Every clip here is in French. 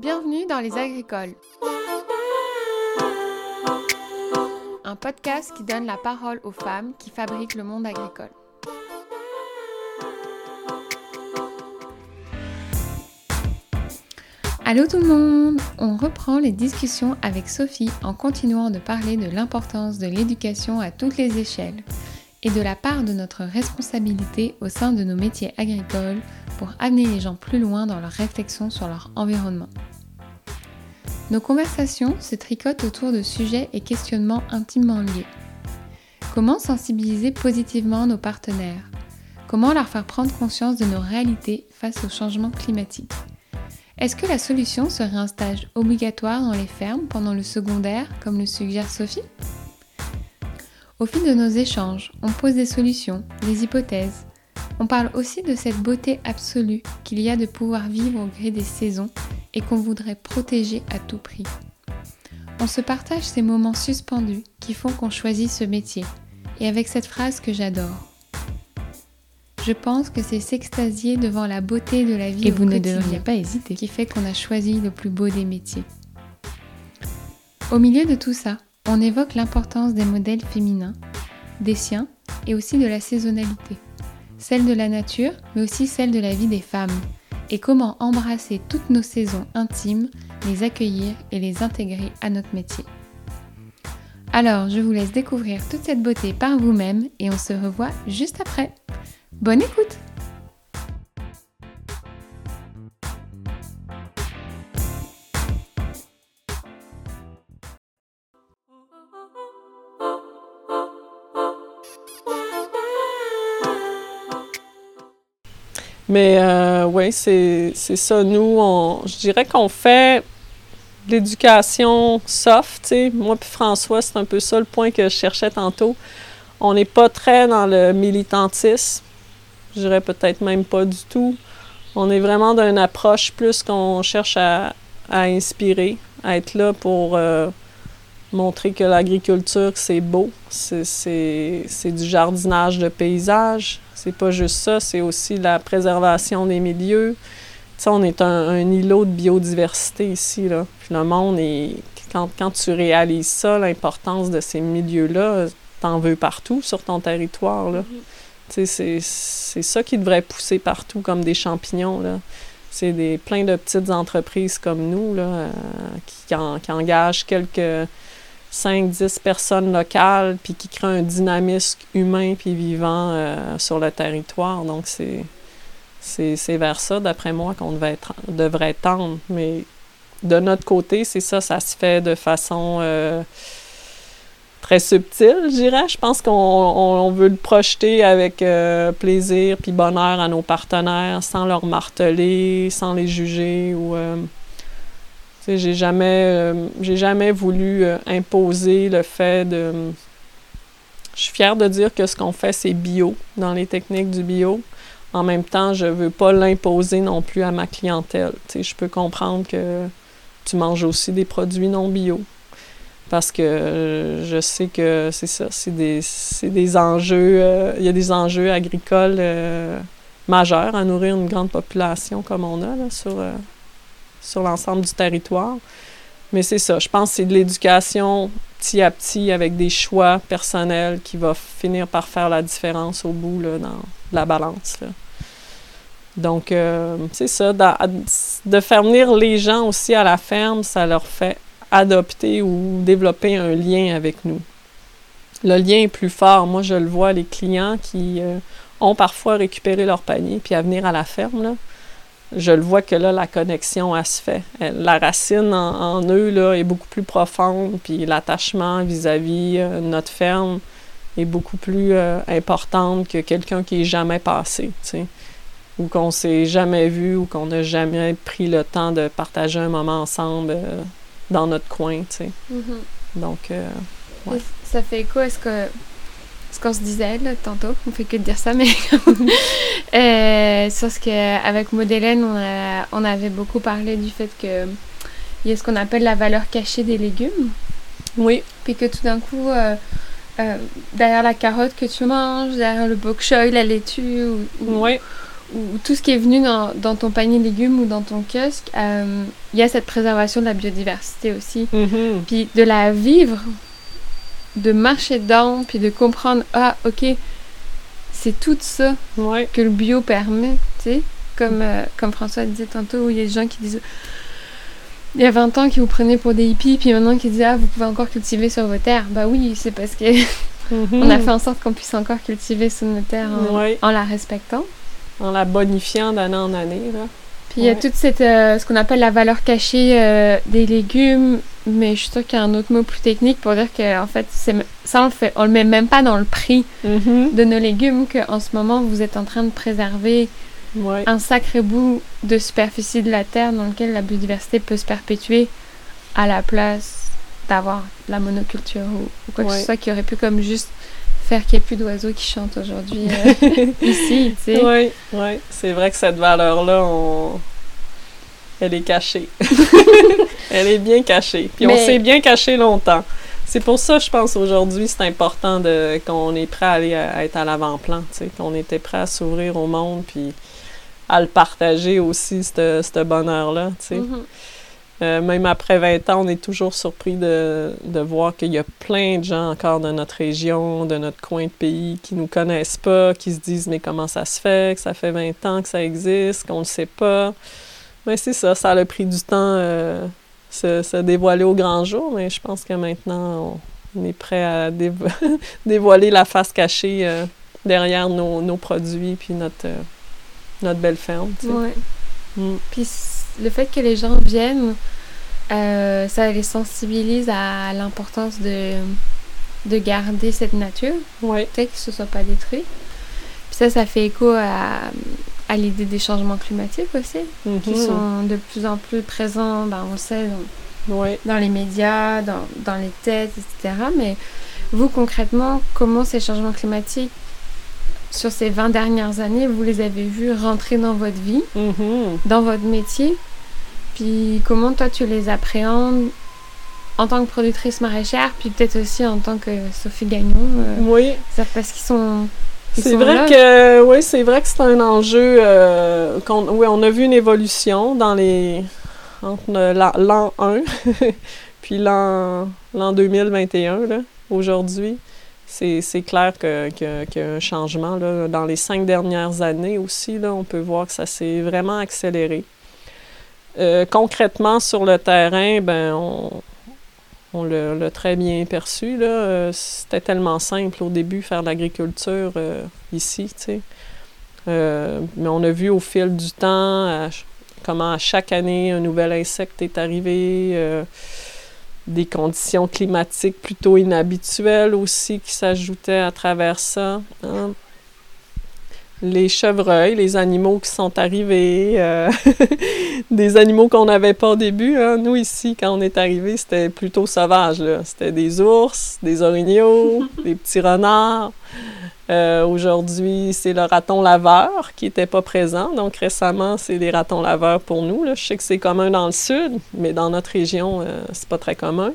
Bienvenue dans Les Agricoles. Un podcast qui donne la parole aux femmes qui fabriquent le monde agricole. Allô tout le monde On reprend les discussions avec Sophie en continuant de parler de l'importance de l'éducation à toutes les échelles et de la part de notre responsabilité au sein de nos métiers agricoles pour amener les gens plus loin dans leur réflexion sur leur environnement. Nos conversations se tricotent autour de sujets et questionnements intimement liés. Comment sensibiliser positivement nos partenaires? Comment leur faire prendre conscience de nos réalités face au changement climatique? Est-ce que la solution serait un stage obligatoire dans les fermes pendant le secondaire, comme le suggère Sophie? Au fil de nos échanges, on pose des solutions, des hypothèses. On parle aussi de cette beauté absolue qu'il y a de pouvoir vivre au gré des saisons et qu'on voudrait protéger à tout prix. On se partage ces moments suspendus qui font qu'on choisit ce métier, et avec cette phrase que j'adore. Je pense que c'est s'extasier devant la beauté de la vie et vous ne devriez pas hésiter qui fait qu'on a choisi le plus beau des métiers. Au milieu de tout ça, on évoque l'importance des modèles féminins, des siens et aussi de la saisonnalité, celle de la nature mais aussi celle de la vie des femmes, et comment embrasser toutes nos saisons intimes, les accueillir et les intégrer à notre métier. Alors, je vous laisse découvrir toute cette beauté par vous-même et on se revoit juste après. Bonne écoute Mais euh, oui, c'est ça. Nous, je dirais qu'on fait l'éducation soft. Moi puis François, c'est un peu ça le point que je cherchais tantôt. On n'est pas très dans le militantisme. Je dirais peut-être même pas du tout. On est vraiment d'une approche plus qu'on cherche à, à, inspirer, à être là pour euh, montrer que l'agriculture, c'est beau. C'est du jardinage de paysage c'est pas juste ça, c'est aussi la préservation des milieux. sais, on est un, îlot de biodiversité ici. Là. Puis le monde est. Quand, quand tu réalises ça, l'importance de ces milieux-là, t'en veux partout sur ton territoire. Là. Mm-hmm. C'est ça qui devrait pousser partout comme des champignons. Là. C'est des, plein de petites entreprises comme nous là, euh, qui, qui engagent quelques 5-10 personnes locales, puis qui créent un dynamisme humain puis vivant euh, sur le territoire. Donc, c'est, c'est, vers ça, d'après moi, qu'on devait, devrait tendre. Mais de notre côté, c'est ça, ça se fait de façon euh, très subtile, je dirais. Je pense qu'on veut le projeter avec euh, plaisir puis bonheur à nos partenaires, sans leur marteler, sans les juger j'ai jamais, euh, j'ai jamais voulu euh, imposer le fait de. Je suis fière de dire que ce qu'on fait, c'est bio, dans les techniques du bio. En même temps, je veux pas l'imposer non plus à ma clientèle. je peux comprendre que tu manges aussi des produits non bio. Parce que euh, je sais que c'est ça, c'est des, des, enjeux, il y a des enjeux agricoles majeurs à nourrir une grande population comme on a là, sur, sur l'ensemble du territoire. Mais c'est ça, je pense que c'est de l'éducation petit à petit avec des choix personnels qui va finir par faire la différence au bout là, dans la balance. Donc, euh, c'est ça, de faire venir les gens aussi à la ferme, ça leur fait adopter ou développer un lien avec nous. Le lien est plus fort. Moi, je le vois, les clients qui euh, ont parfois récupéré leur panier puis à venir à la ferme, là, je le vois que là, la connexion, elle se fait. La racine en, eux là, est beaucoup plus profonde, puis l'attachement vis-à-vis euh, notre ferme est beaucoup plus euh, importante que quelqu'un qui est jamais passé, tu sais, ou qu'on s'est jamais vu, ou qu'on n'a jamais pris le temps de partager un moment ensemble euh, dans notre coin, tu sais. Mm-hmm. Donc, ouais. Ça fait quoi? Est-ce que ce qu'on se disait là, tantôt, on fait que de dire ça, mais euh, sur ce qu'avec Modélène, on, on avait beaucoup parlé du fait que il y a ce qu'on appelle la valeur cachée des légumes. Oui. Puis que tout d'un coup, euh, euh, derrière la carotte que tu manges, derrière le bok choy, la laitue, ou, ou tout ce qui est venu dans, dans ton panier de légumes ou dans ton kiosque, euh, il y a cette préservation de la biodiversité aussi. Mhm. Puis de la vivre, de marcher dedans, puis de comprendre, ah, ok, c'est tout ça Ouais. que le bio permet, tu sais. Comme, euh, comme François disait tantôt, où il y a des gens qui disent, il y a 20 ans qui vous prenaient pour des hippies, puis maintenant qui disent, ah, vous pouvez encore cultiver sur vos terres. Bah oui, c'est parce que Mhm. on a fait en sorte qu'on puisse encore cultiver sur nos terres en, Ouais. en la respectant. En la bonifiant d'année en année, là. Puis il y a toute cette, euh, ce qu'on appelle la valeur cachée euh, des légumes, mais je suis sûre qu'il y a un autre mot plus technique pour dire que en fait, ça on le fait, on le met même pas dans le prix Mhm. de nos légumes, qu'en ce moment vous êtes en train de préserver Ouais. un sacré bout de superficie de la terre dans lequel la biodiversité peut se perpétuer à la place d'avoir la monoculture ou, ou quoi que ce soit qui aurait pu comme juste faire qu'il n'y ait plus d'oiseaux qui chantent aujourd'hui euh, ici, tu sais. Oui, oui. C'est vrai que cette valeur-là, on... elle est cachée. elle est bien cachée. Puis on s'est bien caché longtemps. C'est pour ça, je pense, aujourd'hui, c'est important de qu'on est prêt à aller à, à être à l'avant-plan, tu sais, qu'on était prêt à s'ouvrir au monde, puis à le partager aussi, ce bonheur-là, tu sais. Mhm. Euh, même après 20 ans, on est toujours surpris de, de voir qu'il y a plein de gens encore de notre région, de notre coin de pays, qui nous connaissent pas, qui se disent mais comment ça se fait, que ça fait 20 ans que ça existe, qu'on ne sait pas? Mais c'est ça, ça a le prix du temps euh, se, se dévoiler au grand jour, mais je pense que maintenant, on, on est prêt à dévo- dévoiler la face cachée euh, derrière nos, nos produits puis notre, euh, notre belle ferme. tu sais. Ouais. Mm. Puis le fait que les gens viennent, euh, ça les sensibilise à l'importance de, de garder cette nature, Ouais. peut-être que ce soit pas détruit. Puis ça, ça fait écho à, à l'idée des changements climatiques aussi, qui Mhm. sont de plus en plus présents, ben, on le sait, dans, Ouais. dans les médias, dans, dans les têtes, etc. Mais vous, concrètement, comment ces changements climatiques, sur ces 20 dernières années, vous les avez vus rentrer dans votre vie Mhm. dans votre métier. Puis comment toi tu les appréhendes en tant que productrice maraîchère, puis peut-être aussi en tant que Sophie Gagnon. euh, Oui. c'est parce qu'ils sont. C'est vrai là. que oui, c'est vrai que c'est un enjeu euh, qu'on oui, on a vu une évolution dans les entre l'an l'an 1 puis l'an l'an 2021 là, aujourd'hui. C'est clair que- que- qu'il y a un changement là. Dans les cinq dernières années aussi, là, on peut voir que ça s'est vraiment accéléré. Euh, concrètement, sur le terrain, ben, on, on l'a très bien perçu. Euh, C'était tellement simple au début faire de l'agriculture euh, ici, mais on a vu au fil du temps comment à chaque année un nouvel insecte est arrivé, des conditions climatiques plutôt inhabituelles aussi qui s'ajoutaient à travers ça. hein. Les chevreuils, les animaux qui sont arrivés, euh, des animaux qu'on n'avait pas au début. hein. Nous, ici, quand on est arrivé, c'était plutôt sauvage. C'était des ours, des orignaux, des petits renards. Euh, Aujourd'hui, c'est le raton laveur qui n'était pas présent. Donc, récemment, c'est des ratons laveurs pour nous. là. Je sais que c'est commun dans le sud, mais dans notre région, euh, c'est pas très commun.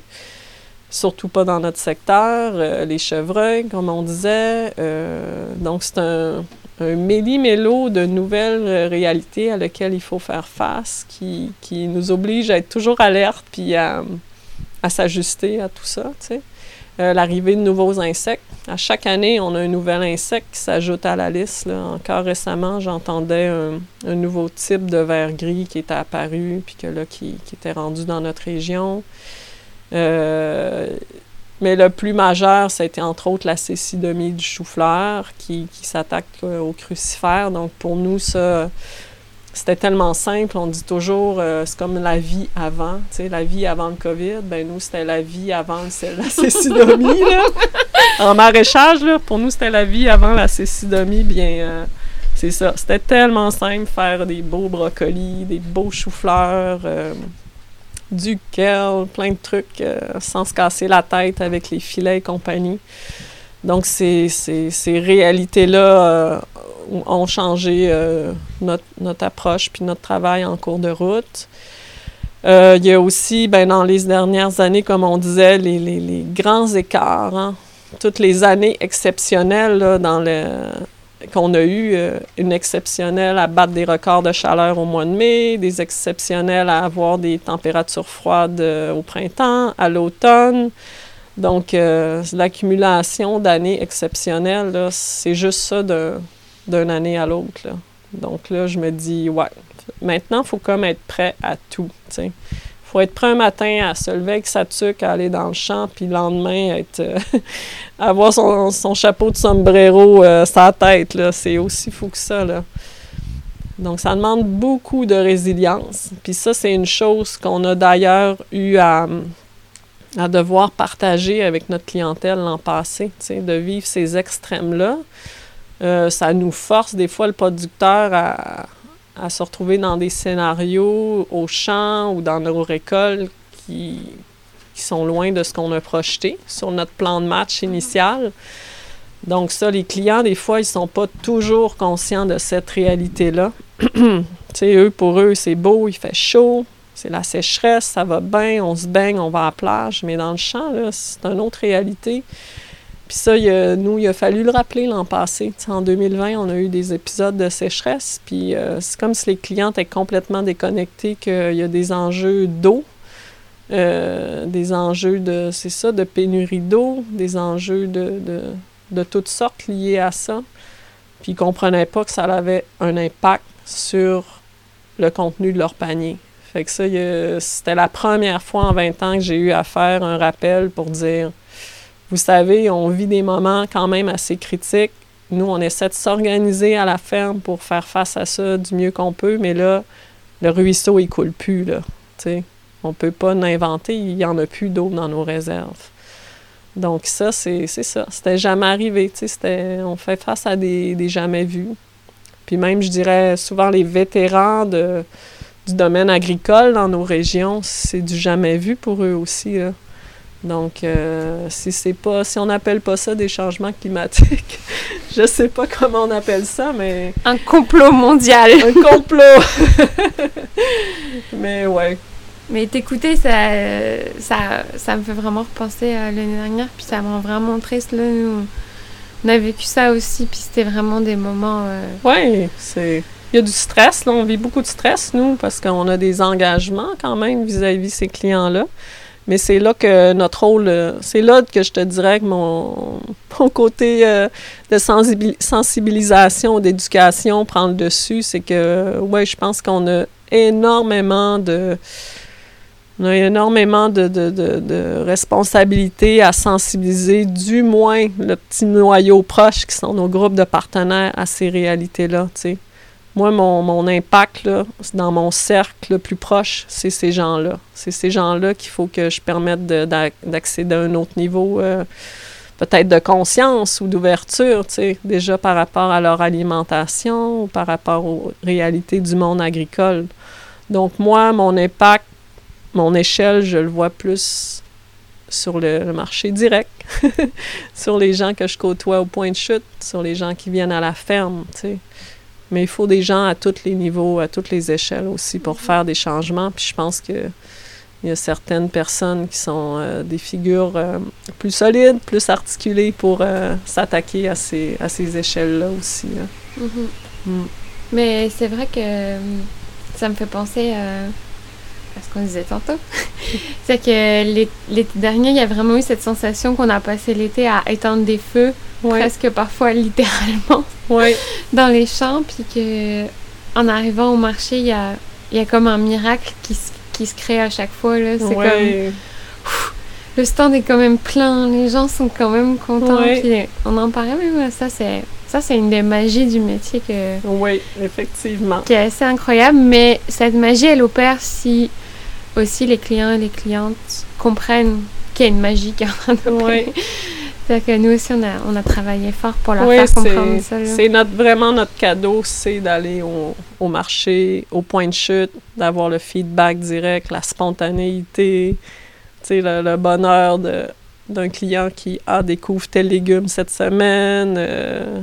Surtout pas dans notre secteur. Euh, les chevreuils, comme on disait. Euh, donc, c'est un, un méli-mélo de nouvelles euh, réalités à lesquelles il faut faire face, qui, qui nous oblige à être toujours alerte puis à, s'ajuster à tout ça. Euh, L'arrivée de nouveaux insectes. À chaque année, on a un nouvel insecte qui s'ajoute à la liste. là. Encore récemment, j'entendais un, un nouveau type de ver gris qui était apparu, puis que là, qui, qui était rendu dans notre région. Euh, mais le plus majeur, été entre autres la cécidomie du chou-fleur qui, qui s'attaque euh, au crucifère. Donc pour nous, ça, c'était tellement simple. On dit toujours, euh, c'est comme la vie avant. Tu sais, la vie avant le COVID, ben nous, c'était la vie avant la cécidomie. là. En maraîchage, là, pour nous, c'était la vie avant la cécidomie. Bien, euh, c'est ça. C'était tellement simple faire des beaux brocolis, des beaux choux-fleurs. Du plein de trucs euh, sans se casser la tête avec les filets et compagnie. Donc, ces, ces, ces réalités-là euh, ont changé euh, notre, notre approche puis notre travail en cours de route. Il y a aussi, ben, dans les dernières années, comme on disait, les, les, les grands écarts. hein. Toutes les années exceptionnelles là, dans le qu'on a eu euh, une exceptionnelle à battre des records de chaleur au mois de mai, des exceptionnelles à avoir des températures froides euh, au printemps, à l'automne. Donc, l'accumulation d'années exceptionnelles, c'est juste ça d'une année à l'autre. Donc là, je me dis, ouais, maintenant, il faut comme être prêt à tout. Faut être prêt un matin à se lever avec sa tuque, à aller dans le champ, puis le lendemain, être, euh, avoir son, chapeau de sombrero euh, sa tête. C'est aussi fou que ça. Là. Donc, ça demande beaucoup de résilience. Puis ça, c'est une chose qu'on a d'ailleurs eu à, à devoir partager avec notre clientèle l'an passé, de vivre ces extrêmes-là. Euh, ça nous force des fois le producteur à, à se retrouver dans des scénarios au champ ou dans nos récoltes qui, qui sont loin de ce qu'on a projeté sur notre plan de match initial. Donc ça, les clients, des fois, ils sont pas toujours conscients de cette réalité-là. tu sais, eux, pour eux, c'est beau, il fait chaud, c'est la sécheresse, ça va bien, on se baigne, on va à la plage, mais dans le champ, là, c'est une autre réalité. Puis ça, nous, il a fallu le rappeler l'an passé. en 2020, on a eu des épisodes de sécheresse, puis euh, c'est comme si les clients étaient complètement déconnectés qu'il y a des enjeux d'eau, euh, des enjeux de, c'est ça, de pénurie d'eau, des enjeux de, de, toutes sortes liés à ça. Puis ils ne comprenaient pas que ça avait un impact sur le contenu de leur panier. Fait que ça, c'était la première fois en 20 ans que j'ai eu à faire un rappel pour dire vous savez, on vit des moments quand même assez critiques. Nous, on essaie de s'organiser à la ferme pour faire face à ça du mieux qu'on peut, mais là, le ruisseau, il coule plus, là. On peut pas l'inventer, il n'y en a plus d'eau dans nos réserves. Donc ça, c'est ça. C'était jamais arrivé, sais, on fait face à des, des, jamais vus. Puis même, je dirais, souvent les vétérans de, du domaine agricole dans nos régions, c'est du jamais vu pour eux aussi, là. Donc, euh, si c'est pas, si on n'appelle pas ça des changements climatiques, je sais pas comment on appelle ça, mais un complot mondial. un complot. mais ouais. Mais t'écouter, ça, ça, ça me fait vraiment repenser à l'année dernière, puis ça me rend vraiment triste. Là, nous, on a vécu ça aussi, puis c'était vraiment des moments. Euh... Ouais, c'est. Il y a du stress, là, on vit beaucoup de stress, nous, parce qu'on a des engagements quand même vis-à-vis -vis ces clients-là. Mais c'est là que notre rôle, euh, c'est là que je te dirais que mon, côté euh, de sensibilisation, d'éducation prend le dessus. C'est que, ouais, je pense qu'on a énormément de. On a énormément de, de, de, de responsabilités à sensibiliser, du moins le petit noyau proche qui sont nos groupes de partenaires à ces réalités-là, tu sais. Moi, mon, mon impact là, dans mon cercle le plus proche, c'est ces gens-là. C'est ces gens-là qu'il faut que je permette d'accéder à un autre niveau, euh, peut-être de conscience ou d'ouverture, tu sais, déjà par rapport à leur alimentation ou par rapport aux réalités du monde agricole. Donc, moi, mon impact, mon échelle, je le vois plus sur le, le marché direct, sur les gens que je côtoie au point de chute, sur les gens qui viennent à la ferme, tu sais. Mais il faut des gens à tous les niveaux, à toutes les échelles aussi pour faire des changements. Puis je pense que il y a certaines personnes qui sont euh, des figures euh, plus solides, plus articulées pour euh, s'attaquer à ces, à ces échelles-là aussi. Mm-hmm. Mm. Mais c'est vrai que ça me fait penser à, ce qu'on disait tantôt. c'est que l'été dernier, il y a vraiment eu cette sensation qu'on a passé l'été à éteindre des feux presque parfois littéralement, dans les champs, puis que en arrivant au marché, il y a, y a comme un miracle qui se, qui se crée à chaque fois. Là. C'est comme... le stand est quand même plein, les gens sont quand même contents. Puis on en parlait même, ça c'est... Ça, c'est une des magies du métier que... Oui, effectivement. Qui est assez incroyable, mais cette magie, elle opère si aussi les clients et les clientes comprennent qu'il y a une magie qui est en train de cest que nous aussi, on a, on a travaillé fort pour leur faire comprendre ça. C'est notre, vraiment notre cadeau, c'est d'aller au, au, marché, au point de chute, d'avoir le feedback direct, la spontanéité, le, le bonheur d'un client qui a découvert tel légume cette semaine, euh,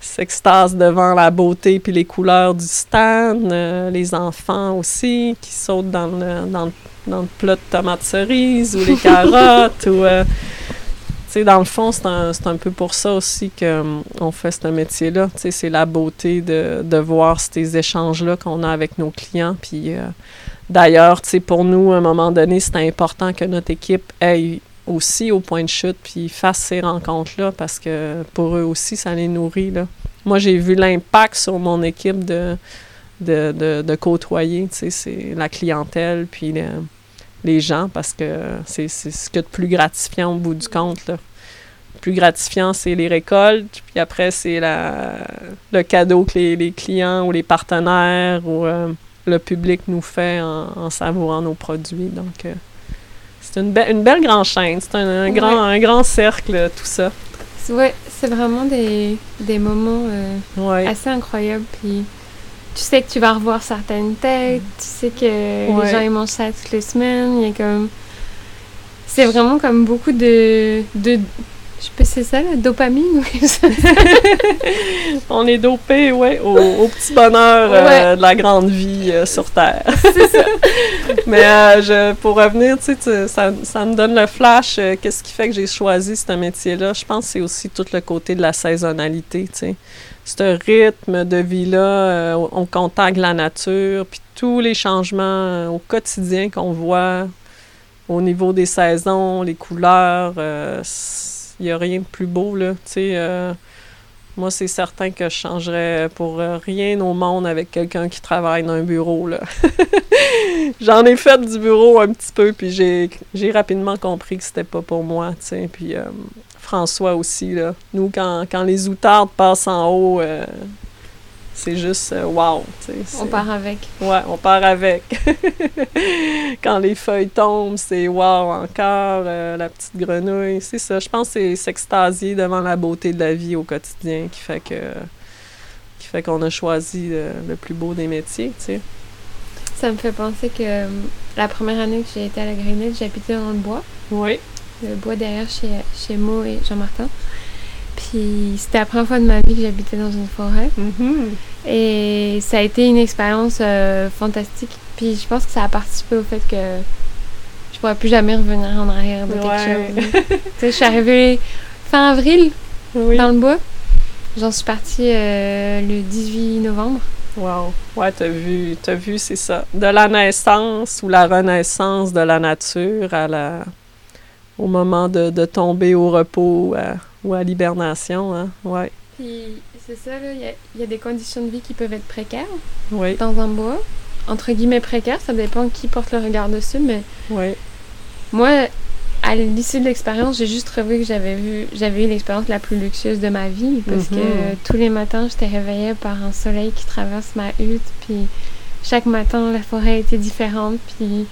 s'extase devant la beauté puis les couleurs du stand, euh, les enfants aussi qui sautent dans le, dans dans le plat de tomates cerises ou les carottes ou... Euh, sais, dans le fond, c'est un, un, peu pour ça aussi qu'on on fait ce métier-là. Tu sais, c'est la beauté de, de voir ces échanges-là qu'on a avec nos clients. Puis d'ailleurs, tu sais, pour nous, à un moment donné, c'est important que notre équipe aille aussi au point de chute puis fasse ces rencontres-là parce que pour eux aussi, ça les nourrit. Là. Moi, j'ai vu l'impact sur mon équipe de, de, de, de côtoyer, tu sais, c'est la clientèle puis les gens parce que c'est ce que de plus gratifiant au bout du compte. Là. Le plus gratifiant, c'est les récoltes, puis après, c'est le cadeau que les, les, clients ou les partenaires ou euh, le public nous fait en, en, savourant nos produits. Donc, euh, c'est une, une, belle grande chaîne, c'est un, un, grand, un grand cercle, tout ça. Oui, c'est vraiment des, des moments euh, ouais. assez incroyables. Puis tu sais que tu vas revoir certaines têtes, tu sais que ouais. les gens ils mangent ça toutes les semaines. Il y a comme. C'est vraiment comme beaucoup de, de je sais pas si c'est ça, la dopamine ou On est dopé, ouais, au, au petit bonheur euh, ouais. de la grande vie euh, sur Terre. c'est ça. Mais euh, je, pour revenir, tu sais, ça, ça me donne le flash. Qu'est-ce qui fait que j'ai choisi ce métier-là? Je pense que c'est aussi tout le côté de la saisonnalité, tu sais. Ce rythme de vie-là, au contact de la nature, puis tous les changements au quotidien qu'on voit au niveau des saisons, les couleurs, il n'y a rien de plus beau, là. Tu sais, euh, moi, c'est certain que je changerais pour rien au monde avec quelqu'un qui travaille dans un bureau. J'en ai fait du bureau un petit peu, puis j'ai, j'ai rapidement compris que c'était pas pour moi, tu sais. Puis euh, François aussi, là. Nous, quand, quand les outardes passent en haut, euh, c'est juste euh, wow. On part avec. Ouais, on part avec. Quand les feuilles tombent, c'est wow encore. Euh, la petite grenouille, c'est ça. Je pense que c'est s'extasier devant la beauté de la vie au quotidien qui fait que qui fait qu'on a choisi le, le, plus beau des métiers, tu sais. Ça me fait penser que euh, la première année que j'ai été à la Grenade, j'habitais dans le bois. Oui. Le bois derrière chez, chez Mo et Jean-Martin. Puis c'était la première fois de ma vie que j'habitais dans une forêt. Mm-hmm. Et ça a été une expérience euh, fantastique. Puis je pense que ça a participé au fait que je pourrais plus jamais revenir en arrière de quelque ouais. chose. tu sais, je suis arrivée fin avril oui. dans le bois. J'en suis partie euh, le 18 novembre. Wow. Ouais, t'as vu, t'as vu, c'est ça. De la naissance ou la renaissance de la nature à la, au moment de, de tomber au repos. À ou à l'hibernation, hein? Ouais. Puis c'est ça, il y, y, a des conditions de vie qui peuvent être précaires. Dans un bois. Entre guillemets précaires, ça dépend qui porte le regard dessus, mais moi, à l'issue de l'expérience, j'ai juste trouvé que j'avais vu, j'avais eu l'expérience la plus luxueuse de ma vie parce que euh, tous les matins, j'étais réveillée par un soleil qui traverse ma hutte, puis chaque matin, la forêt était différente, puis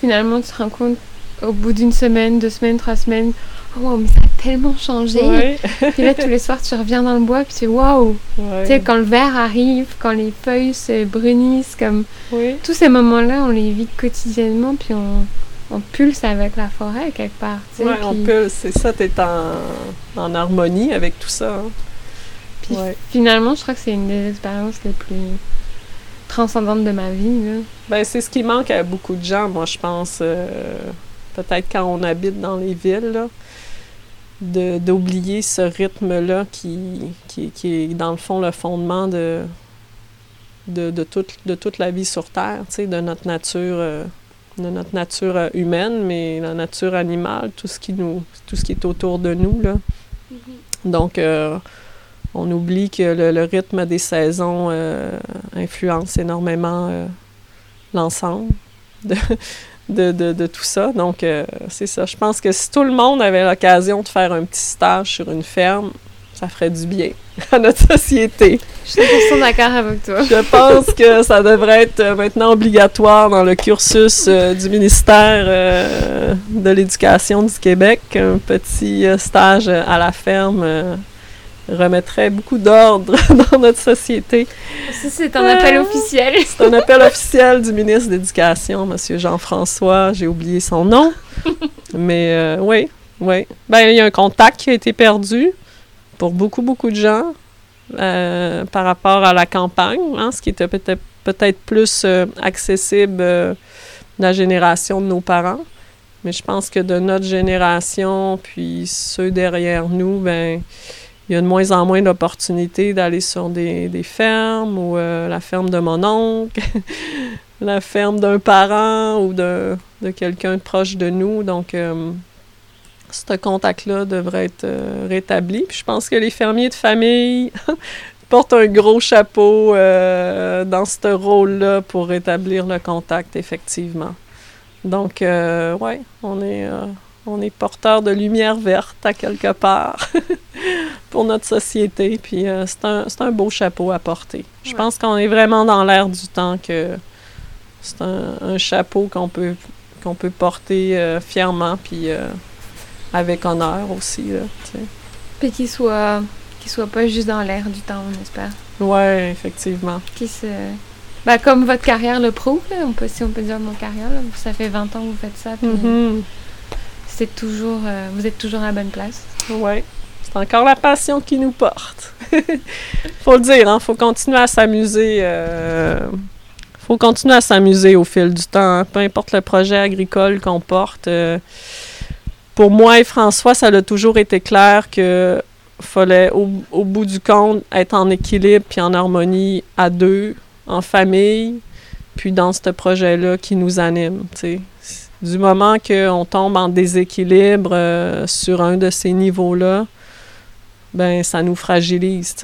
finalement, tu te rends compte au bout d'une semaine, deux semaines, trois semaines, oh wow, mais ça a tellement changé. Ouais. Puis là, tous les soirs, tu reviens dans le bois, puis tu es waouh! Ouais. Tu sais, quand le vert arrive, quand les feuilles se brunissent, comme Oui. tous ces moments-là, on les vit quotidiennement, puis on, on pulse avec la forêt quelque part. tu Ouais, on peut, c'est ça, t'es en, en harmonie avec tout ça. hein. Puis finalement, je crois que c'est une des expériences les plus transcendantes de ma vie. Là. Ben, c'est ce qui manque à beaucoup de gens, moi, je pense. euh, Peut-être quand on habite dans les villes, là, d'oublier ce rythme-là qui, qui, qui est, dans le fond, le fondement de, de, de, toute, de toute la vie sur Terre, tu sais, de notre nature, euh, de notre nature euh, humaine, mais la nature animale, tout ce qui, nous, tout ce qui est autour de nous, là. Donc, euh, on oublie que le, le rythme des saisons euh, influence énormément l'ensemble de, de, de, de tout ça. Donc, euh, c'est ça. Je pense que si tout le monde avait l'occasion de faire un petit stage sur une ferme, ça ferait du bien à notre société. Je suis 100% d'accord avec toi. Je pense que ça devrait être maintenant obligatoire dans le cursus euh, du ministère euh, de l'Éducation du Québec. Un petit stage à la ferme remettrait beaucoup d'ordre dans notre société. Ça, c'est un appel Euh, officiel. C'est un appel officiel du ministre de l'Éducation, M. Jean-François. J'ai oublié son nom. Mais euh, oui, oui. Ben, il y a un contact qui a été perdu pour beaucoup, beaucoup de gens euh, par rapport à la campagne, hein, ce qui était peut-être peut-être plus euh, accessible de la génération de nos parents. Mais je pense que de notre génération, puis ceux derrière nous, ben il y a de moins en moins d'opportunités d'aller sur des, fermes ou euh, la ferme de mon oncle, la ferme d'un parent ou de, quelqu'un de proche de nous. Donc, euh, ce contact-là devrait être euh, rétabli. Puis je pense que les fermiers de famille portent un gros chapeau dans ce rôle-là pour rétablir le contact, effectivement. Donc, ouais, on est on est porteur de lumière verte à quelque part pour notre société. Puis euh, c'est un, beau chapeau à porter. Je pense qu'on est vraiment dans l'air du temps que c'est un, chapeau qu'on peut, qu'on peut porter euh, fièrement puis euh, avec honneur aussi. puis qu'il soit, soit pas juste dans l'air du temps, on espère. Oui, effectivement. Qui se... Ben, comme votre carrière le prouve, on peut, si on peut dire mon carrière, ça fait 20 ans que vous faites ça. Puis, mm-hmm c'est toujours, euh, vous êtes toujours à la bonne place. Oui. C'est encore la passion qui nous porte. faut le dire, hein, faut continuer à s'amuser. Euh, faut continuer à s'amuser au fil du temps, hein. peu importe le projet agricole qu'on porte. Euh, pour moi et François, ça a toujours été clair que fallait, au, au, bout du compte, être en équilibre puis en harmonie à deux, en famille, puis dans ce projet-là qui nous anime. du moment qu'on tombe en déséquilibre euh, sur un de ces niveaux-là, ben ça nous fragilise.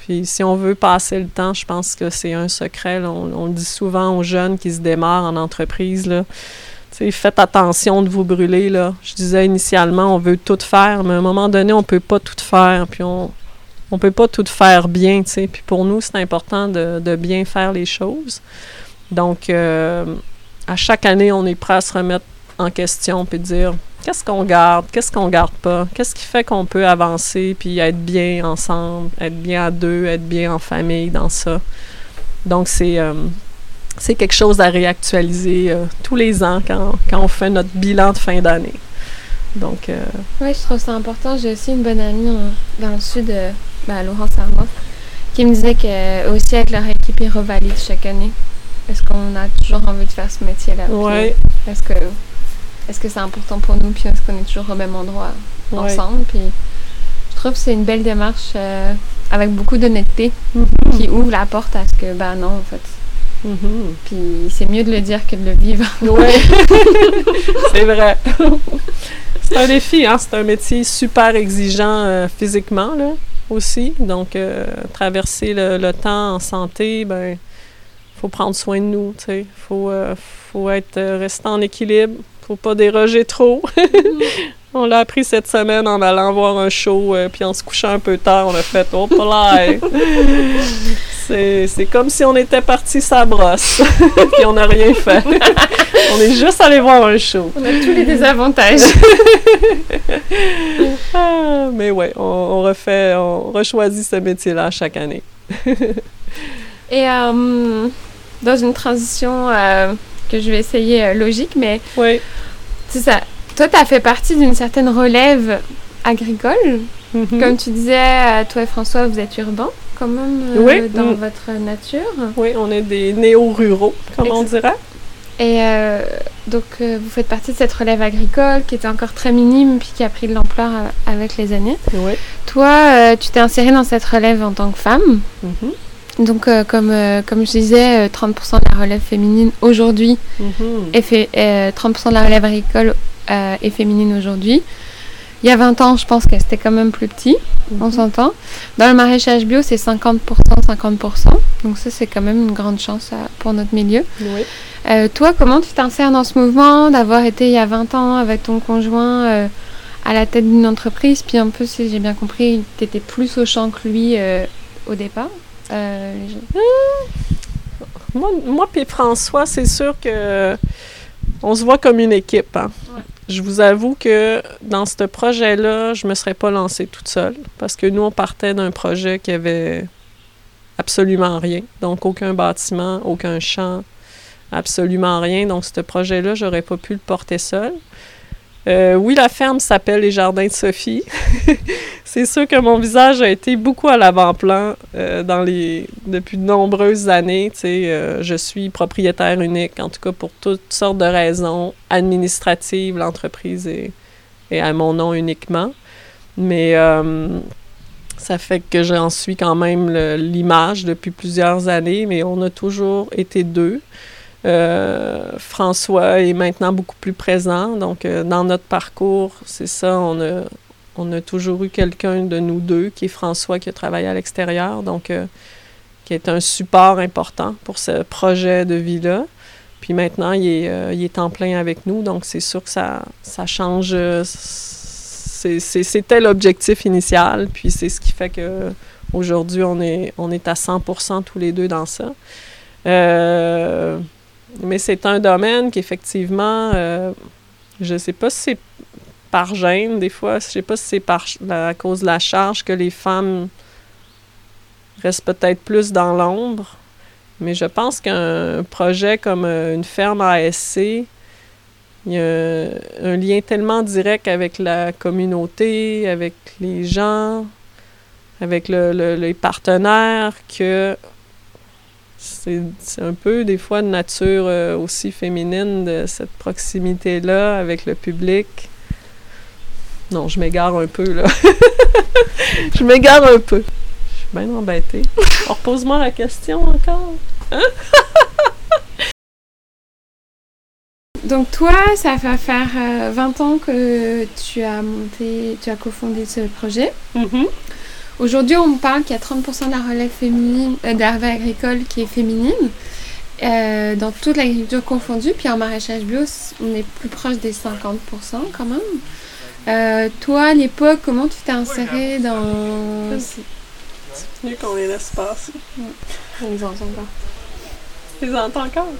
Puis si on veut passer le temps, je pense que c'est un secret. On, le dit souvent aux jeunes qui se démarrent en entreprise, là. faites attention de vous brûler, là. Je disais initialement, on veut tout faire, mais à un moment donné, on peut pas tout faire, puis on on peut pas tout faire bien. Puis pour nous, c'est important de, de, bien faire les choses. Donc, euh, à chaque année, on est prêt à se remettre en question puis dire qu'est-ce qu'on garde, qu'est-ce qu'on garde pas, qu'est-ce qui fait qu'on peut avancer puis être bien ensemble, être bien à deux, être bien en famille dans ça. Donc, c'est. Euh, c'est quelque chose à réactualiser euh, tous les ans quand, quand, on fait notre bilan de fin d'année. Donc. Euh, oui, je trouve ça important. J'ai aussi une bonne amie dans le sud, ben, Laurence qui me disait que aussi avec leur équipe, ils revalident chaque année. Est-ce qu'on a toujours envie de faire ce métier-là? Oui. Est-ce que est-ce que c'est important pour nous? Puis est-ce qu'on est toujours au même endroit ensemble? Puis je trouve que c'est une belle démarche euh, avec beaucoup d'honnêteté mm-hmm. qui ouvre la porte à ce que, ben non, en fait. Mm-hmm. Puis c'est mieux de le dire que de le vivre. Oui, c'est vrai. c'est un défi, hein? C'est un métier super exigeant euh, physiquement, là, aussi. Donc, euh, traverser le, le, temps en santé, ben faut prendre soin de nous, tu sais. Faut, euh, faut être, euh, rester en équilibre. Faut pas déroger trop. on l'a appris cette semaine en allant voir un show, euh, puis en se couchant un peu tard, on a fait « Oh, c'est, comme si on était parti sa brosse, puis on n'a rien fait. on est juste allé voir un show. On a tous les désavantages. Ah, mais ouais, on, on refait, on rechoisit ce métier-là chaque année. Et dans une transition euh, que je vais essayer euh, logique, mais oui. c'est ça. Toi, tu as fait partie d'une certaine relève agricole. Mm-hmm. Comme tu disais, euh, toi et François, vous êtes urbains quand même dans mm. votre nature. Oui, on est des néo-ruraux, comme on dirait. Et donc, vous faites partie de cette relève agricole qui était encore très minime puis qui a pris de l'ampleur avec les années. Oui. Toi, tu t'es insérée dans cette relève en tant que femme. Mm-hmm. Donc, euh, comme, euh, comme je disais, 30% euh, de la relève féminine aujourd'hui mhm. et fait, 30% de la relève agricole est féminine aujourd'hui. Il y a 20 ans, je pense que c'était quand même plus petit, on mhm. s'entend. Dans le maraîchage bio, c'est 50%, 50%. Donc ça, c'est quand même une grande chance pour notre milieu. toi, comment tu t'insères dans ce mouvement d'avoir été il y a 20 ans avec ton conjoint à la tête d'une entreprise? Puis un peu, si j'ai bien compris, tu étais plus au champ que lui au départ euh, moi, moi puis François, c'est sûr que on se voit comme une équipe. Hein. Je vous avoue que dans ce projet-là, je me serais pas lancée toute seule parce que nous, on partait d'un projet qui avait absolument rien. Donc, aucun bâtiment, aucun champ, absolument rien. Donc, ce projet-là, j'aurais pas pu le porter seul. Euh, oui, la ferme s'appelle les Jardins de Sophie. c'est sûr que mon visage a été beaucoup à l'avant-plan euh, depuis de nombreuses années. Euh, je suis propriétaire unique, en tout cas pour toutes sortes de raisons administratives. L'entreprise est, à mon nom uniquement. Mais ça fait que j'en suis quand même l'image depuis plusieurs années, mais on a toujours été deux. Euh, François est maintenant beaucoup plus présent. Donc, euh, dans notre parcours, c'est ça, on a, on a toujours eu quelqu'un de nous deux, qui est François, qui a travaillé à l'extérieur, donc euh, qui est un support important pour ce projet de vie-là. Puis maintenant, il est, il est en plein avec nous, donc c'est sûr que ça, ça change. C'était l'objectif initial, puis c'est ce qui fait que aujourd'hui on est, on est à 100% tous les deux dans ça. Euh, mais c'est un domaine qui, effectivement, euh, je sais pas si c'est par gêne, des fois, je sais pas si c'est par à cause de la charge que les femmes restent peut-être plus dans l'ombre. Mais je pense qu'un projet comme euh, une ferme ASC, il y a un lien tellement direct avec la communauté, avec les gens, avec les partenaires que c'est un peu des fois de nature euh, aussi féminine de cette proximité-là avec le public. Non, je m'égare un peu là. je m'égare un peu. Je suis bien embêtée. Repose-moi la question encore. Hein? Donc toi, ça va faire 20 euh, ans que tu as monté, tu as cofondé ce projet. Mm-hmm. Aujourd'hui, on parle qu'il y a 30% de la relève féminine, euh, de agricole qui est féminine, euh, dans toute l'agriculture confondue. Puis en maraîchage bio, on est plus proche des 50% quand même. Euh, toi, à l'époque, comment tu t'es insérée dans... C'est mieux qu'on les laisse passer. On les entend encore. Tu les entends encore?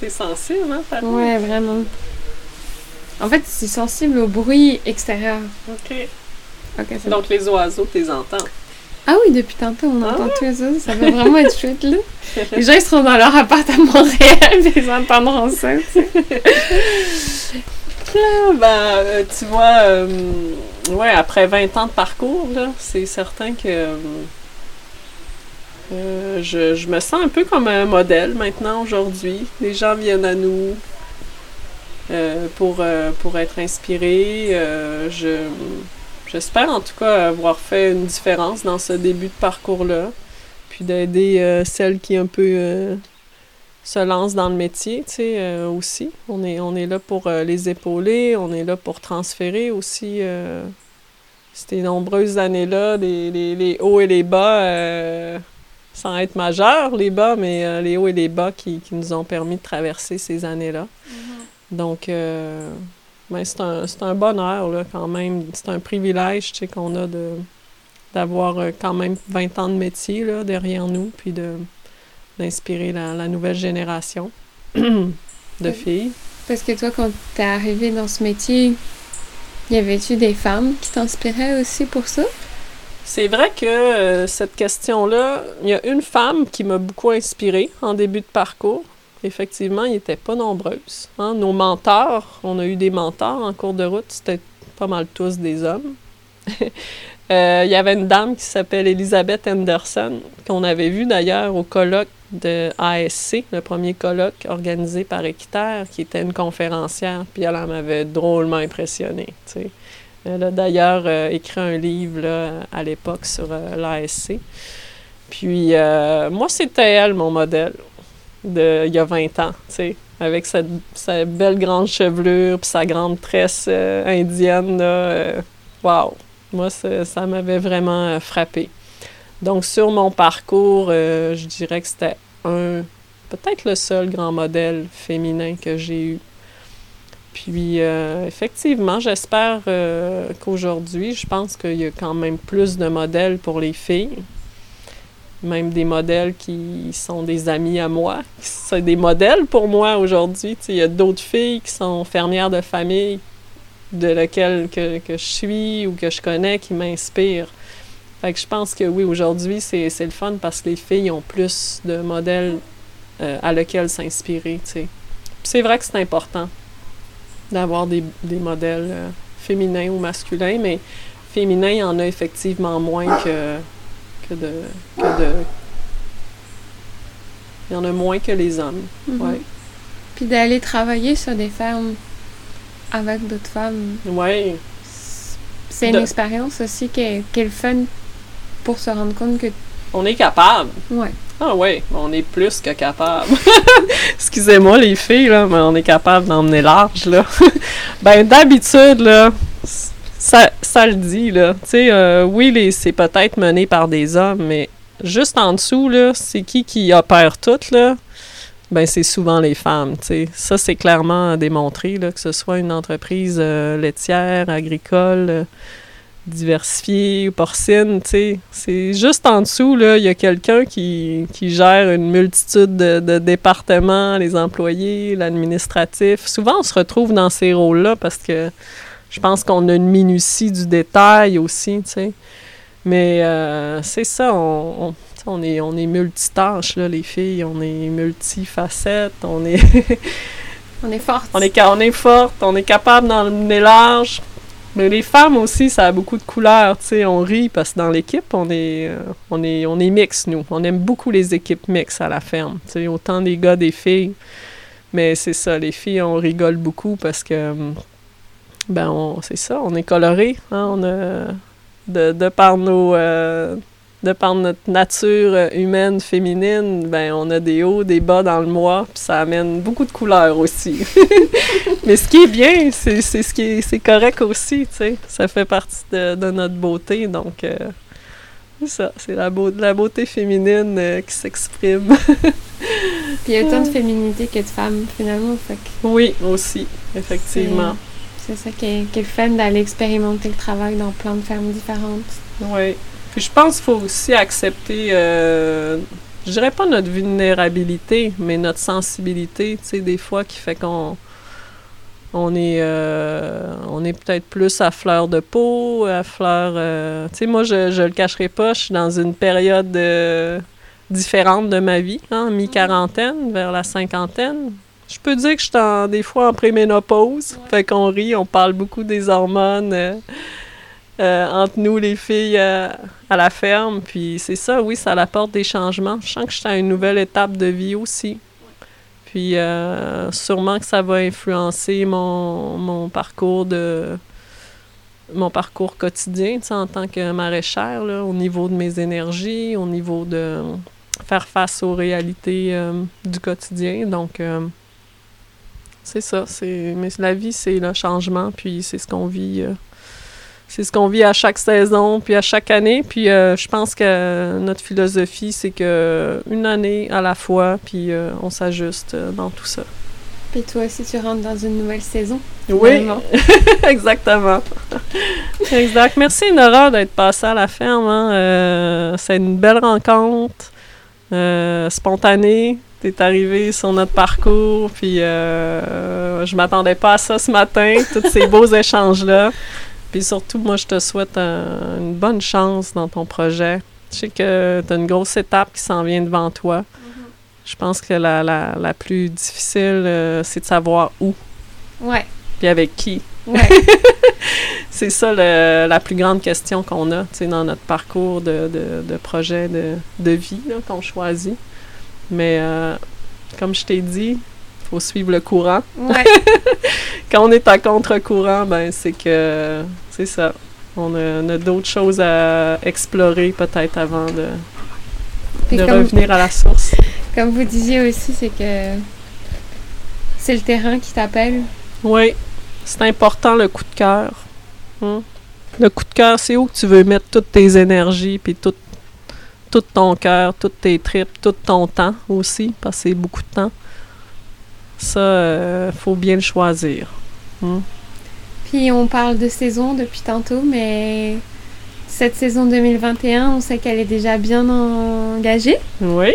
C'est sensible, hein, Fatou? Ouais, vraiment. En fait, c'est sensible au bruit extérieur. OK. Donc, les oiseaux, tu les entends? Ah oui, depuis tantôt, on entend ah tous les oiseaux. Ça va vraiment être chouette, là. Les gens, ils seront dans leur appart à Montréal, ils entendront ça, ben, euh, tu vois, euh, ouais, après 20 ans de parcours, là, c'est certain que euh, je, je, me sens un peu comme un modèle maintenant, aujourd'hui. Les gens viennent à nous pour, pour être inspirés. je J'espère en tout cas avoir fait une différence dans ce début de parcours-là, puis d'aider euh, celles qui un peu euh, se lancent dans le métier, tu sais, euh, aussi. On est, on est là pour les épauler, on est là pour transférer aussi ces nombreuses années-là, les, les, hauts et les bas, sans être majeurs, les bas, mais les hauts et les bas qui, qui, nous ont permis de traverser ces années-là. Mm-hmm. Donc, mais c'est un, un, bonheur, là, quand même. C'est un privilège, tu sais, qu'on a de d'avoir euh, quand même 20 ans de métier là, derrière nous, puis de d'inspirer la, la, nouvelle génération de filles. Parce que toi, quand t'es arrivée dans ce métier, y avait-tu des femmes qui t'inspiraient aussi pour ça? C'est vrai que euh, cette question-là, il y a une femme qui m'a beaucoup inspirée en début de parcours effectivement, ils n'étaient pas nombreuses. Hein. Nos mentors, on a eu des mentors en cours de route, c'était pas mal tous des hommes. Euh, il y avait une dame qui s'appelle Elisabeth Anderson, qu'on avait vue d'ailleurs au colloque de ASC, le premier colloque organisé par Équiterre, qui était une conférencière, puis elle m'avait drôlement impressionnée. Elle a d'ailleurs euh, écrit un livre à l'époque sur euh, l'ASC. Puis moi, c'était elle, mon modèle il y a 20 ans, tu sais, avec sa, sa, belle grande chevelure puis sa grande tresse euh, indienne, là. Euh, wow! Moi, ça m'avait vraiment euh, frappé. Donc, sur mon parcours, je dirais que c'était un, peut-être le seul grand modèle féminin que j'ai eu. Puis, effectivement, j'espère qu'aujourd'hui, je pense qu'il y a quand même plus de modèles pour les filles même des modèles qui sont des amis à moi. C'est des modèles pour moi aujourd'hui. Il y a d'autres filles qui sont fermières de famille de laquelle que, que, je suis ou que je connais qui m'inspirent. Fait que je pense que oui, aujourd'hui, c'est, le fun parce que les filles ont plus de modèles euh, à lesquels s'inspirer. C'est vrai que c'est important. d'avoir des, des modèles euh, féminins ou masculins, mais féminins, il y en a effectivement moins que, que de. Que de il y en a moins que les hommes. Ouais. Puis d'aller travailler sur des fermes avec d'autres femmes, Ouais. c'est une De- expérience aussi qui est, qui est le fun pour se rendre compte que. On est capable. Ouais. Ah oui, on est plus que capable. Excusez-moi les filles, là, mais on est capable d'emmener large, là. ben d'habitude, là, ça, ça le dit, là. Tu sais, euh, oui, c'est peut-être mené par des hommes, mais juste en dessous, là, c'est qui qui opère tout, là? Ben c'est souvent les femmes, tu sais. Ça, c'est clairement démontré, là, que ce soit une entreprise euh, laitière, agricole, euh, diversifiée porcine, tu sais. C'est juste en dessous, là, il y a quelqu'un qui, qui gère une multitude de, de départements, les employés, l'administratif. Souvent, on se retrouve dans ces rôles-là parce que je pense qu'on a une minutie du détail aussi, tu sais. Mais euh, c'est ça, on, on, on est, on est multitâches, là, les filles. On est multifacettes, on est... On est forte. On est, on est forte, on est capable d'emmener large. Mais les femmes aussi, ça a beaucoup de couleurs, tu sais. On rit parce que dans l'équipe, on est, euh, on est, on est mix, nous. On aime beaucoup les équipes mixtes à la ferme, tu sais. Autant des gars, des filles. Mais c'est ça, les filles, on rigole beaucoup parce que, hum, ben, c'est ça, on est coloré, hein. On a, de, de par nos, euh, de par notre nature humaine, féminine, ben, on a des hauts, des bas dans le mois, puis ça amène beaucoup de couleurs aussi. Mais ce qui est bien, c'est ce qui est, c'est correct aussi, tu sais. Ça fait partie de, de notre beauté, donc euh, c'est ça, c'est la, beau- la beauté féminine euh, qui s'exprime. Puis il y a autant de féminité que de femmes, finalement. Fait que oui, aussi, effectivement. C'est ça qui est, qui fun d'aller expérimenter le travail dans plein de fermes différentes. Oui. Puis je pense qu'il faut aussi accepter, euh, je dirais pas notre vulnérabilité, mais notre sensibilité, tu sais, des fois qui fait qu'on on est, euh, est peut-être plus à fleur de peau, à fleur... euh, tu sais, moi, je, je le cacherai pas, je suis dans une période euh, différente de ma vie, hein, mi-quarantaine, vers la cinquantaine. Je peux dire que je suis en- des fois en préménopause, fait qu'on rit, on parle beaucoup des hormones euh, euh, entre nous, les filles, euh, à la ferme. Puis c'est ça, oui, ça apporte des changements. Je sens que je suis à une nouvelle étape de vie aussi. Puis euh, sûrement que ça va influencer mon, mon parcours de mon parcours quotidien, tu sais, en tant que maraîchère, là, au niveau de mes énergies, au niveau de faire face aux réalités euh, du quotidien. Donc, euh, c'est ça. C'est, mais la vie, c'est le changement, puis c'est ce qu'on vit. euh, c'est ce qu'on vit à chaque saison, puis à chaque année. Puis euh, je pense que notre philosophie, c'est que une année à la fois, puis euh, on s'ajuste euh, dans tout ça. Puis toi aussi, tu rentres dans une nouvelle saison. Oui, exactement. exact. Merci Nora d'être passée à la ferme. hein. Euh, c'est une belle rencontre, euh, spontanée. T'es arrivé sur notre parcours, puis euh, je m'attendais pas à ça ce matin, tous ces beaux échanges-là. Puis surtout, moi, je te souhaite un- une bonne chance dans ton projet. Je sais que tu as une grosse étape qui s'en vient devant toi. Je pense que la, la, la plus difficile, euh, c'est de savoir où, Ouais, puis avec qui. ouais. C'est ça le- la plus grande question qu'on a dans notre parcours de, de, de projet de, de vie qu'on choisit. Mais euh, comme je t'ai dit, il faut suivre le courant. ouais. Quand on est à contre-courant, ben c'est que c'est ça. On a, on a d'autres choses à explorer peut-être avant de, Puis de revenir à la source. comme vous disiez aussi, c'est que c'est le terrain qui t'appelle. Oui, c'est important le coup de cœur. Hein? Le coup de cœur, c'est où que tu veux mettre toutes tes énergies, puis tout, tout ton cœur, toutes tes tripes, tout ton temps aussi, parce que c'est beaucoup de temps. Ça, euh, faut bien le choisir. Hein? Puis on parle de saison depuis tantôt, mais cette saison 2021, on sait qu'elle est déjà bien engagée. Oui.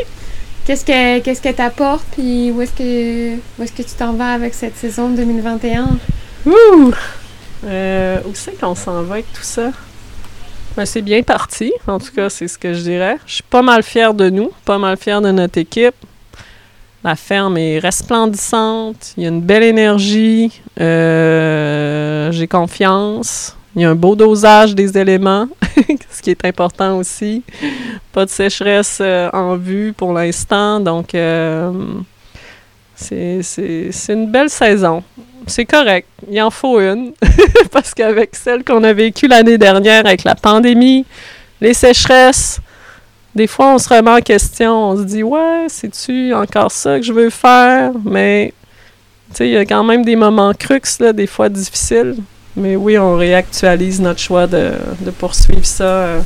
Qu'est-ce que qu'est-ce que t'apportes puis où est-ce que où est-ce que tu t'en vas avec cette saison 2021 Ouh! Euh, où c'est qu'on s'en va avec tout ça? Ben, c'est bien parti, en tout cas, c'est ce que je dirais. Je suis pas mal fière de nous, pas mal fière de notre équipe. La ferme est resplendissante, il y a une belle énergie, euh, j'ai confiance. Il y a un beau dosage des éléments, ce qui est important aussi. Pas de sécheresse euh, en vue pour l'instant, donc euh, c'est une belle saison. C'est correct, il en faut une, parce qu'avec celle qu'on a vécue l'année dernière avec la pandémie, les sécheresses, des fois on se remet en question, on se dit ouais, c'est-tu encore ça que je veux faire, mais il y a quand même des moments crux, là, des fois difficiles. Mais oui, on réactualise notre choix de, poursuivre ça euh,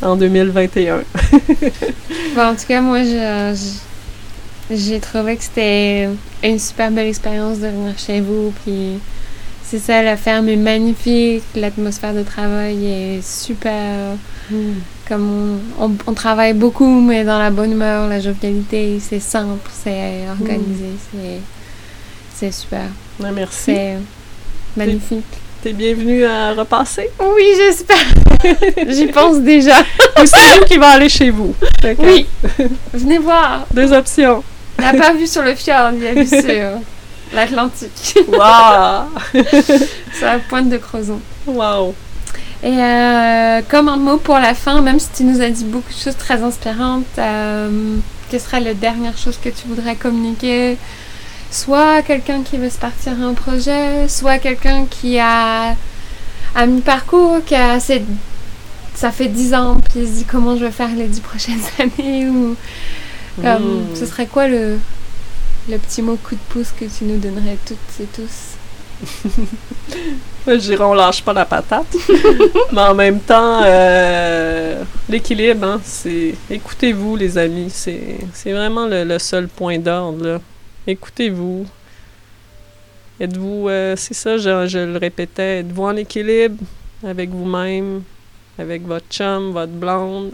en 2021. en tout cas, moi, j'ai trouvé que c'était une super belle expérience de venir chez vous. Puis c'est ça, la ferme est magnifique, l'atmosphère de travail est super. Hmm. Comme on, travaille beaucoup, mais dans la bonne humeur, la jovialité, c'est simple, c'est organisé, hmm. c'est super. merci. Magnifique. T'es bienvenue à repasser? Oui, j'espère. J'y pense déjà. Ou c'est vous qui va aller chez vous. Oui. Venez voir. Deux options. Il n'a pas vu sur le fjord, il a vu sur l'Atlantique. Waouh! sur la pointe de Crozon. Waouh! Et euh, comme un mot pour la fin, même si tu nous as dit beaucoup de choses très inspirantes, euh, quelle serait la dernière chose que tu voudrais communiquer? Soit quelqu'un qui veut se partir à un projet, soit quelqu'un qui a un mi-parcours, qui a ça fait 10 ans, puis il se dit comment je vais faire les 10 prochaines années, ou comme, ce serait quoi le, le petit mot coup de pouce que tu nous donnerais toutes et tous? Je dirais on lâche pas la patate. Mais en même temps, euh, l'équilibre, hein, c'est écoutez-vous les amis, c'est vraiment le, le, seul point d'ordre. Écoutez-vous. Êtes-vous, euh, c'est ça, je, le répétais, êtes-vous en équilibre avec vous-même, avec votre chum, votre blonde?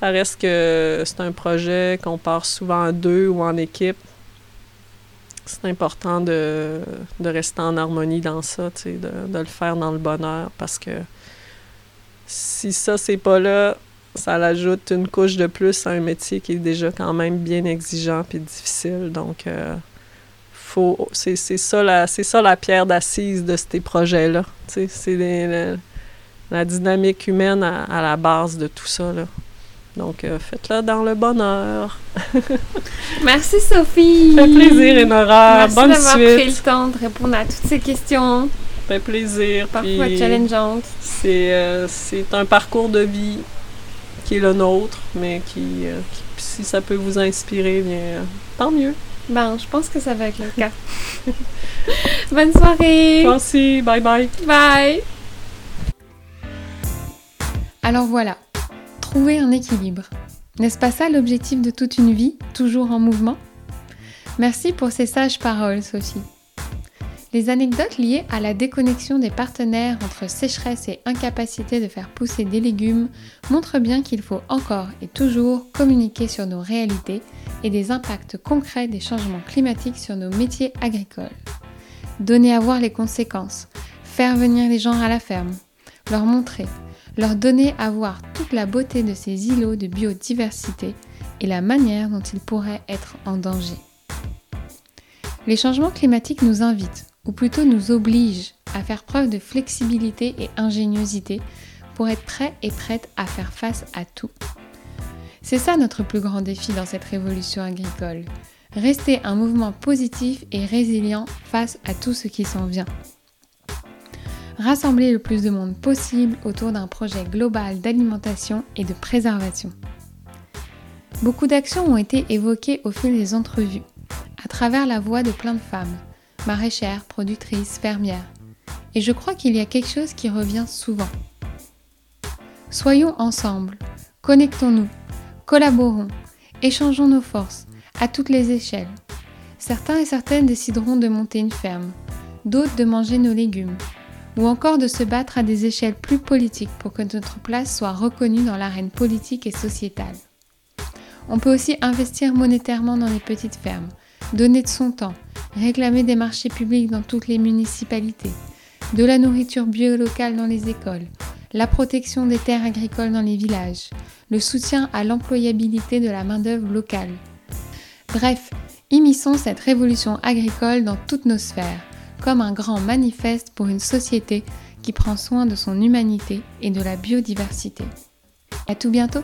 Ça reste que c'est un projet qu'on part souvent à deux ou en équipe. C'est important de, rester en harmonie dans ça, de, de le faire dans le bonheur parce que si ça, c'est pas là, ça l'ajoute une couche de plus à un métier qui est déjà quand même bien exigeant et difficile. Donc, euh, faut, c'est, ça la, c'est ça la pierre d'assise de ces projets-là. C'est la dynamique humaine à, la base de tout ça. Là. Donc, euh, faites-le dans le bonheur. Merci, Sophie. Ça fait plaisir, Enora. Merci Bonne d'avoir pris le temps de répondre à toutes ces questions. Ça fait plaisir. Parfois challengeantes. C'est, euh, c'est un parcours de vie qui est le nôtre, mais qui, euh, si ça peut vous inspirer, bien, tant mieux. Ben, je pense que ça va être le cas. Bonne soirée! Merci, bye bye! Bye! Alors voilà, trouver un équilibre. N'est-ce pas ça l'objectif de toute une vie, toujours en mouvement? Merci pour ces sages paroles, Sophie. Les anecdotes liées à la déconnexion des partenaires entre sécheresse et incapacité de faire pousser des légumes montrent bien qu'il faut encore et toujours communiquer sur nos réalités et des impacts concrets des changements climatiques sur nos métiers agricoles. Donner à voir les conséquences, faire venir les gens à la ferme, leur montrer, leur donner à voir toute la beauté de ces îlots de biodiversité et la manière dont ils pourraient être en danger. Les changements climatiques nous invitent, ou plutôt nous oblige à faire preuve de flexibilité et ingéniosité pour être prêts et prêtes à faire face à tout. C'est ça notre plus grand défi dans cette révolution agricole. Rester un mouvement positif et résilient face à tout ce qui s'en vient. Rassembler le plus de monde possible autour d'un projet global d'alimentation et de préservation. Beaucoup d'actions ont été évoquées au fil des entrevues, à travers la voix de plein de femmes, maraîchère, productrice, fermière. Et je crois qu'il y a quelque chose qui revient souvent. Soyons ensemble, connectons-nous, collaborons, échangeons nos forces à toutes les échelles. Certains et certaines décideront de monter une ferme, d'autres de manger nos légumes, ou encore de se battre à des échelles plus politiques pour que notre place soit reconnue dans l'arène politique et sociétale. On peut aussi investir monétairement dans les petites fermes, donner de son temps, réclamer des marchés publics dans toutes les municipalités, de la nourriture bio locale dans les écoles, la protection des terres agricoles dans les villages, le soutien à l'employabilité de la main-d'œuvre locale. Bref, immisçons cette révolution agricole dans toutes nos sphères, comme un grand manifeste pour une société qui prend soin de son humanité et de la biodiversité. À tout bientôt!